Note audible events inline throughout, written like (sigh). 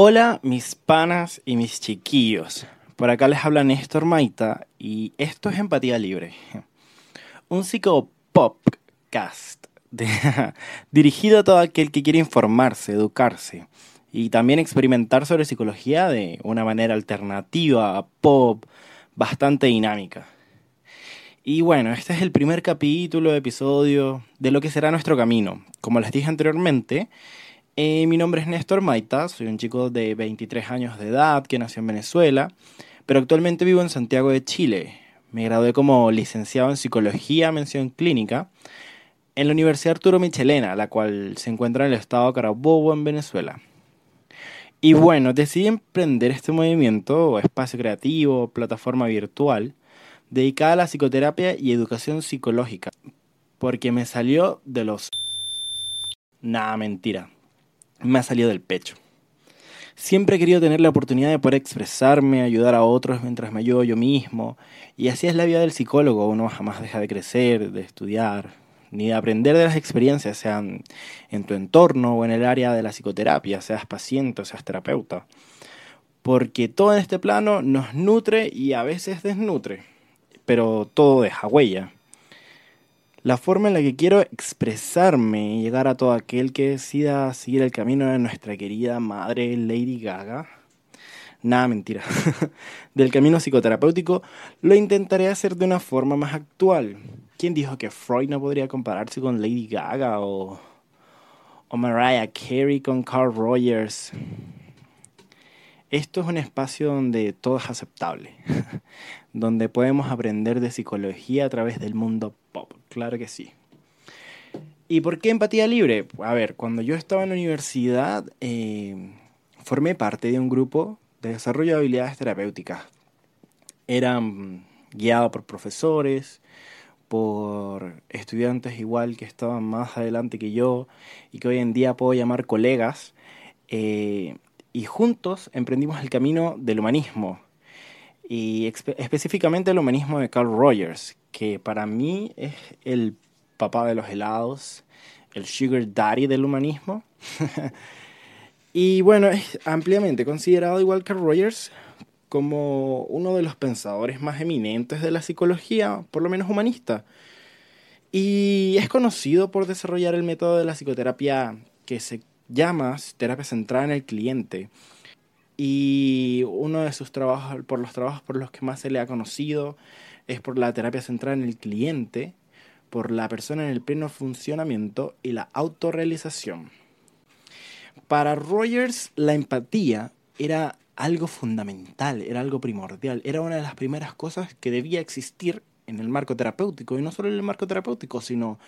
Hola mis panas y mis chiquillos. Por acá les habla Néstor Maita y esto es Empatía Libre. (laughs) Un psicopopcast (laughs) dirigido a todo aquel que quiere informarse, educarse y también experimentar sobre psicología de una manera alternativa, pop, bastante dinámica. Y bueno, este es el primer capítulo, episodio de lo que será nuestro camino. Como les dije anteriormente, eh, mi nombre es Néstor Maita, soy un chico de 23 años de edad que nació en Venezuela, pero actualmente vivo en Santiago de Chile. Me gradué como licenciado en Psicología, mención clínica, en la Universidad Arturo Michelena, la cual se encuentra en el estado Carabobo, en Venezuela. Y bueno, decidí emprender este movimiento o espacio creativo, plataforma virtual, dedicada a la psicoterapia y educación psicológica, porque me salió de los... Nada, mentira. Me ha salido del pecho. Siempre he querido tener la oportunidad de poder expresarme, ayudar a otros mientras me ayudo yo mismo. Y así es la vida del psicólogo. Uno jamás deja de crecer, de estudiar, ni de aprender de las experiencias, sean en tu entorno o en el área de la psicoterapia, seas paciente o seas terapeuta. Porque todo en este plano nos nutre y a veces desnutre, pero todo deja huella. La forma en la que quiero expresarme y llegar a todo aquel que decida seguir el camino de nuestra querida madre Lady Gaga, nada mentira, (laughs) del camino psicoterapéutico, lo intentaré hacer de una forma más actual, ¿Quién dijo que Freud no podría compararse con Lady Gaga o, o Mariah Carey con Carl Rogers? Esto es un espacio donde todo es aceptable, (laughs) donde podemos aprender de psicología a través del mundo pop, claro que sí. ¿Y por qué empatía libre? A ver, cuando yo estaba en la universidad, eh, formé parte de un grupo de desarrollo de habilidades terapéuticas. Eran guiados por profesores, por estudiantes igual que estaban más adelante que yo y que hoy en día puedo llamar colegas, eh, y juntos emprendimos el camino del humanismo, y específicamente el humanismo de Carl Rogers, que para mí es el papá de los helados, el sugar daddy del humanismo. (laughs) y bueno, es ampliamente considerado igual Carl Rogers como uno de los pensadores más eminentes de la psicología, por lo menos humanista. Y es conocido por desarrollar el método de la psicoterapia que se llama terapia centrada en el cliente. Y uno de sus trabajos, por los trabajos por los que más se le ha conocido, es por la terapia centrada en el cliente, por la persona en el pleno funcionamiento y la autorrealización. Para Rogers, la empatía era algo fundamental, era algo primordial, era una de las primeras cosas que debía existir en el marco terapéutico, y no solo en el marco terapéutico, sino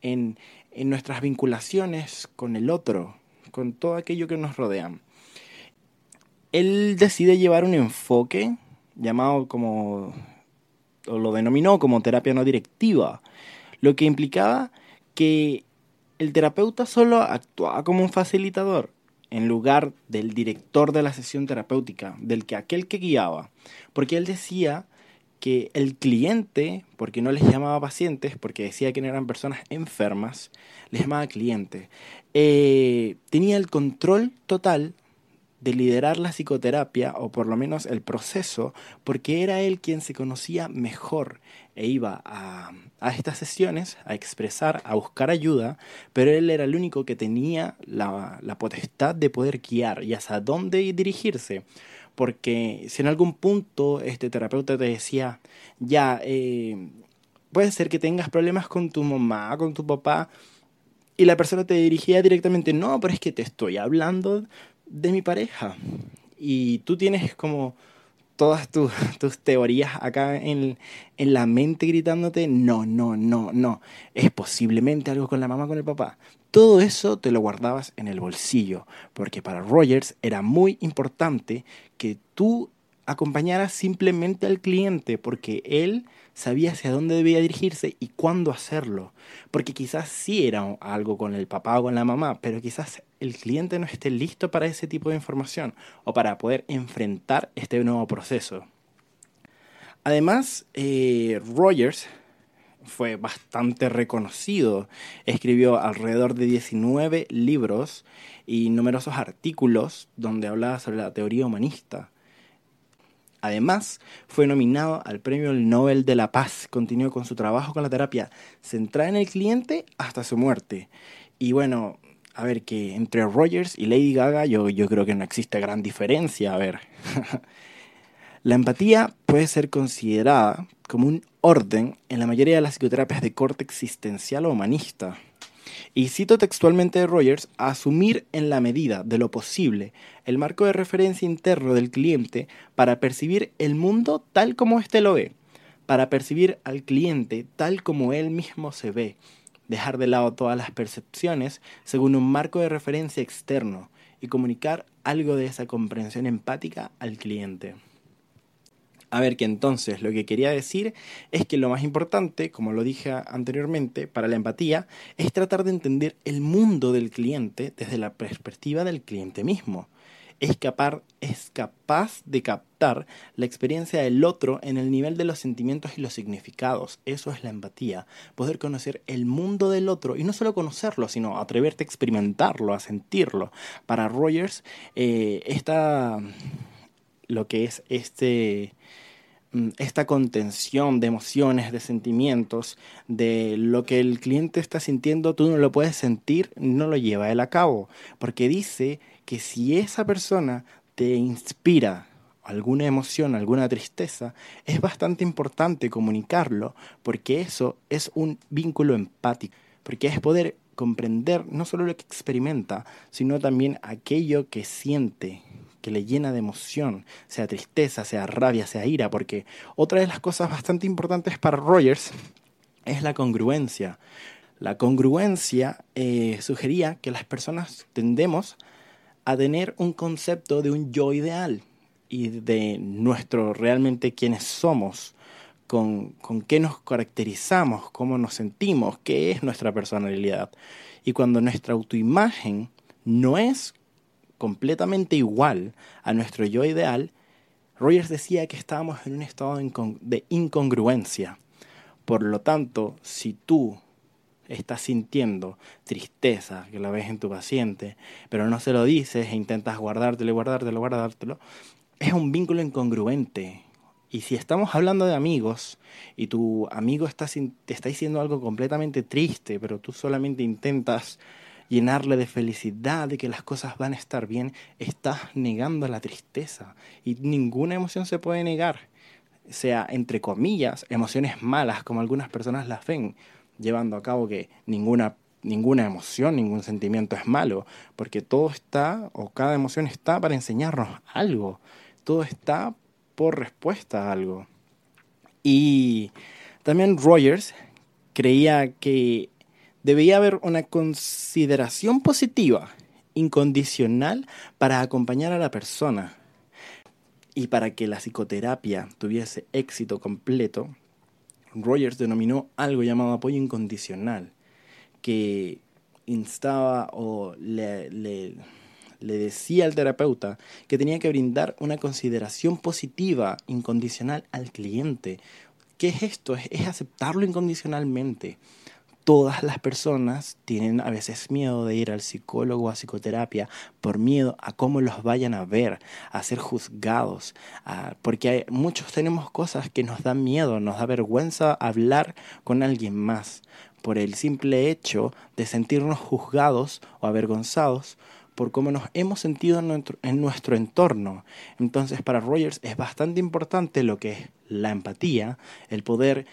en, en nuestras vinculaciones con el otro, con todo aquello que nos rodea. Él decide llevar un enfoque llamado como, o lo denominó como terapia no directiva, lo que implicaba que el terapeuta solo actuaba como un facilitador, en lugar del director de la sesión terapéutica, del que aquel que guiaba, porque él decía que el cliente, porque no les llamaba pacientes, porque decía que eran personas enfermas, les llamaba cliente, eh, tenía el control total de liderar la psicoterapia, o por lo menos el proceso, porque era él quien se conocía mejor e iba a, a, estas sesiones a expresar, a buscar ayuda, pero él era el único que tenía la, la potestad de poder guiar y hasta dónde dirigirse. Porque si en algún punto este terapeuta te decía, ya, eh, puede ser que tengas problemas con tu mamá, con tu papá, y la persona te dirigía directamente, no, pero es que te estoy hablando de mi pareja. Y tú tienes como todas tus, tus teorías acá en, en, la mente gritándote, no, no, no, no, es posiblemente algo con la mamá, con el papá. Todo eso te lo guardabas en el bolsillo, porque para Rogers era muy importante que tú acompañaras simplemente al cliente, porque él sabía hacia dónde debía dirigirse y cuándo hacerlo. Porque quizás sí era algo con el papá o con la mamá, pero quizás el cliente no esté listo para ese tipo de información o para poder enfrentar este nuevo proceso. Además, eh, Rogers fue bastante reconocido. Escribió alrededor de 19 libros y numerosos artículos donde hablaba sobre la teoría humanista. Además, fue nominado al Premio Nobel de la Paz. Continuó con su trabajo con la terapia centrada en el cliente hasta su muerte. Y bueno, a ver, que entre Rogers y Lady Gaga yo, yo creo que no existe gran diferencia. A ver. (laughs) la empatía puede ser considerada como un orden en la mayoría de las psicoterapias de corte existencial o humanista. Y cito textualmente de Rogers, asumir en la medida de lo posible el marco de referencia interno del cliente para percibir el mundo tal como éste lo ve, para percibir al cliente tal como él mismo se ve, dejar de lado todas las percepciones según un marco de referencia externo y comunicar algo de esa comprensión empática al cliente. A ver, que entonces lo que quería decir es que lo más importante, como lo dije anteriormente, para la empatía, es tratar de entender el mundo del cliente desde la perspectiva del cliente mismo. Es capaz, es capaz de la experiencia del otro en el nivel de los sentimientos y los significados. Eso es la empatía. Poder conocer el mundo del otro y no solo conocerlo, sino atreverte a experimentarlo, a sentirlo. Para Rogers, eh, esta, lo que es este Mm, esta contención de emociones, de sentimientos, de lo que el cliente está sintiendo, tú no lo puedes sentir, no lo lleva él a cabo, porque dice que si esa persona te inspira alguna emoción, alguna tristeza, es bastante importante comunicarlo, porque eso es un vínculo empático, porque es poder comprender no solo lo que experimenta, sino también aquello que siente, que le llena de emoción, sea tristeza, sea rabia, sea ira, porque otra de las cosas bastante importantes para Rogers es la congruencia. La congruencia eh, sugería que las personas tendemos a tener un concepto de un yo ideal y de nuestro realmente quiénes somos, con, con qué nos caracterizamos, cómo nos sentimos, qué es nuestra personalidad. Y cuando nuestra autoimagen no es completamente igual a nuestro yo ideal, Rogers decía que estábamos en un estado de incongruencia. Por lo tanto, si tú estás sintiendo tristeza, que la ves en tu paciente, pero no se lo dices e intentas guardártelo, guardártelo, guardártelo, es un vínculo incongruente. Y si estamos hablando de amigos y tu amigo está, te está diciendo algo completamente triste, pero tú solamente intentas llenarle de felicidad, de que las cosas van a estar bien, estás negando la tristeza. Y ninguna emoción se puede negar. Sea, entre comillas, emociones malas, como algunas personas las ven, llevando a cabo que ninguna, ninguna emoción, ningún sentimiento es malo, porque todo está, o cada emoción está para enseñarnos algo. Todo está por respuesta a algo. Y también Rogers creía que debía haber una consideración positiva, incondicional, para acompañar a la persona. Y para que la psicoterapia tuviese éxito completo, Rogers denominó algo llamado apoyo incondicional, que instaba o le, decía al terapeuta que tenía que brindar una consideración positiva, incondicional al cliente. ¿Qué es esto? es aceptarlo incondicionalmente todas las personas tienen a veces miedo de ir al psicólogo o a psicoterapia por miedo a cómo los vayan a ver, a ser juzgados, porque muchos tenemos cosas que nos dan miedo, nos da vergüenza hablar con alguien más por el simple hecho de sentirnos juzgados o avergonzados por cómo nos hemos sentido en nuestro, en nuestro, entorno. Entonces, para Rogers es bastante importante lo que es la empatía, el poder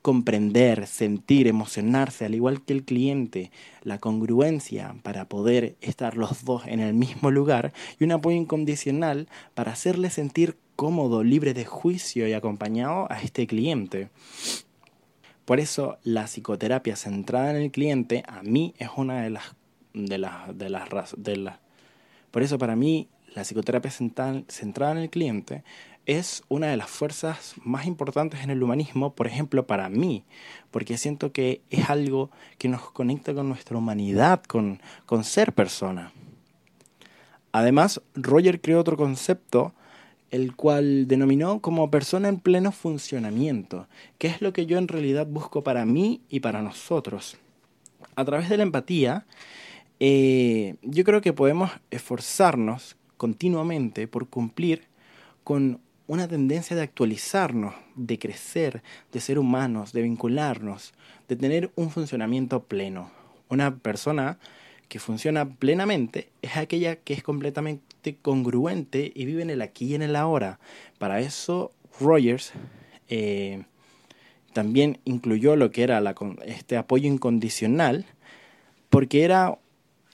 comprender, sentir, emocionarse, al igual que el cliente, la congruencia para poder estar los dos en el mismo lugar y un apoyo incondicional para hacerle sentir cómodo, libre de juicio y acompañado a este cliente. Por eso la psicoterapia centrada en el cliente a mí es una de las de las de las de las por eso para mí la psicoterapia centrada en el cliente es una de las fuerzas más importantes en el humanismo, por ejemplo, para mí, porque siento que es algo que nos conecta con nuestra humanidad, con, con ser persona. Además, Roger creó otro concepto el cual denominó como persona en pleno funcionamiento, que es lo que yo en realidad busco para mí y para nosotros. A través de la empatía, eh, yo creo que podemos esforzarnos continuamente por cumplir con una tendencia de actualizarnos, de crecer, de ser humanos, de vincularnos, de tener un funcionamiento pleno. Una persona que funciona plenamente es aquella que es completamente congruente y vive en el aquí y en el ahora. Para eso, Rogers eh, también incluyó lo que era este apoyo incondicional, porque era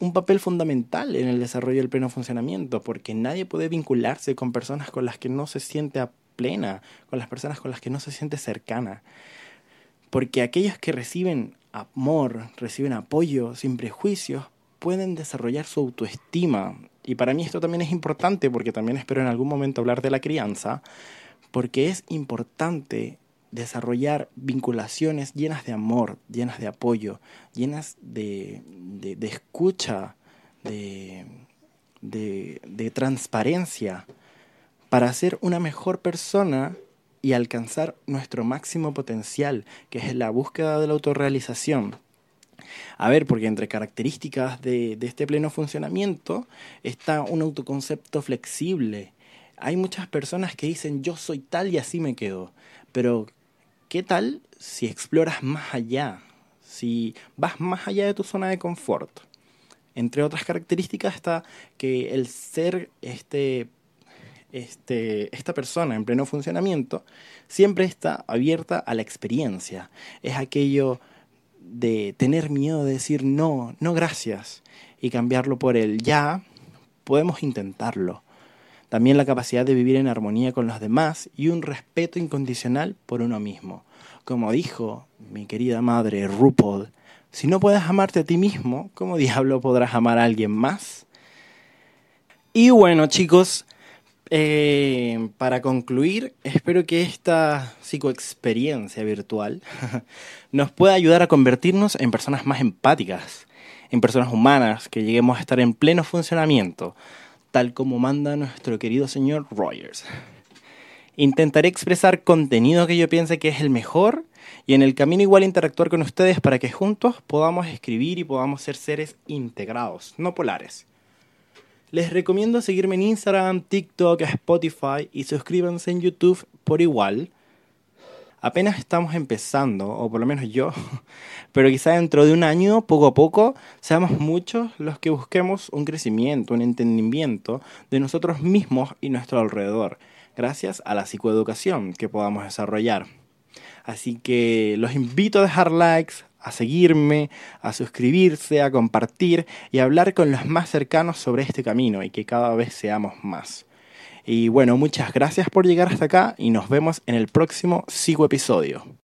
un papel fundamental en el desarrollo del pleno funcionamiento, porque nadie puede vincularse con personas con las que no se siente a plena, con las personas con las que no se siente cercana. Porque aquellos que reciben amor, reciben apoyo sin prejuicios, pueden desarrollar su autoestima. Y para mí esto también es importante, porque también espero en algún momento hablar de la crianza, porque es importante desarrollar vinculaciones llenas de amor, llenas de apoyo, llenas de, de, escucha, de, de transparencia, para ser una mejor persona y alcanzar nuestro máximo potencial, que es la búsqueda de la autorrealización. A ver, porque entre características de, de este pleno funcionamiento está un autoconcepto flexible. Hay muchas personas que dicen yo soy tal y así me quedo, pero ¿qué tal si exploras más allá? Si vas más allá de tu zona de confort. Entre otras características está que el ser este, este, esta persona en pleno funcionamiento siempre está abierta a la experiencia. Es aquello de tener miedo de decir no, no gracias y cambiarlo por el ya, podemos intentarlo también la capacidad de vivir en armonía con los demás y un respeto incondicional por uno mismo. Como dijo mi querida madre RuPaul, si no puedes amarte a ti mismo, ¿cómo diablo podrás amar a alguien más? Y bueno chicos, eh, para concluir, espero que esta psicoexperiencia virtual (laughs) nos pueda ayudar a convertirnos en personas más empáticas, en personas humanas, que lleguemos a estar en pleno funcionamiento, tal como manda nuestro querido señor Rogers. Intentaré expresar contenido que yo piense que es el mejor y en el camino igual interactuar con ustedes para que juntos podamos escribir y podamos ser seres integrados, no polares. Les recomiendo seguirme en Instagram, TikTok, Spotify y suscríbanse en YouTube por igual apenas estamos empezando, o por lo menos yo, (laughs) pero quizá dentro de un año, poco a poco, seamos muchos los que busquemos un crecimiento, un entendimiento de nosotros mismos y nuestro alrededor, gracias a la psicoeducación que podamos desarrollar. Así que los invito a dejar likes, a seguirme, a suscribirse, a compartir y a hablar con los más cercanos sobre este camino y que cada vez seamos más. Y bueno, muchas gracias por llegar hasta acá y nos vemos en el próximo sigo episodio.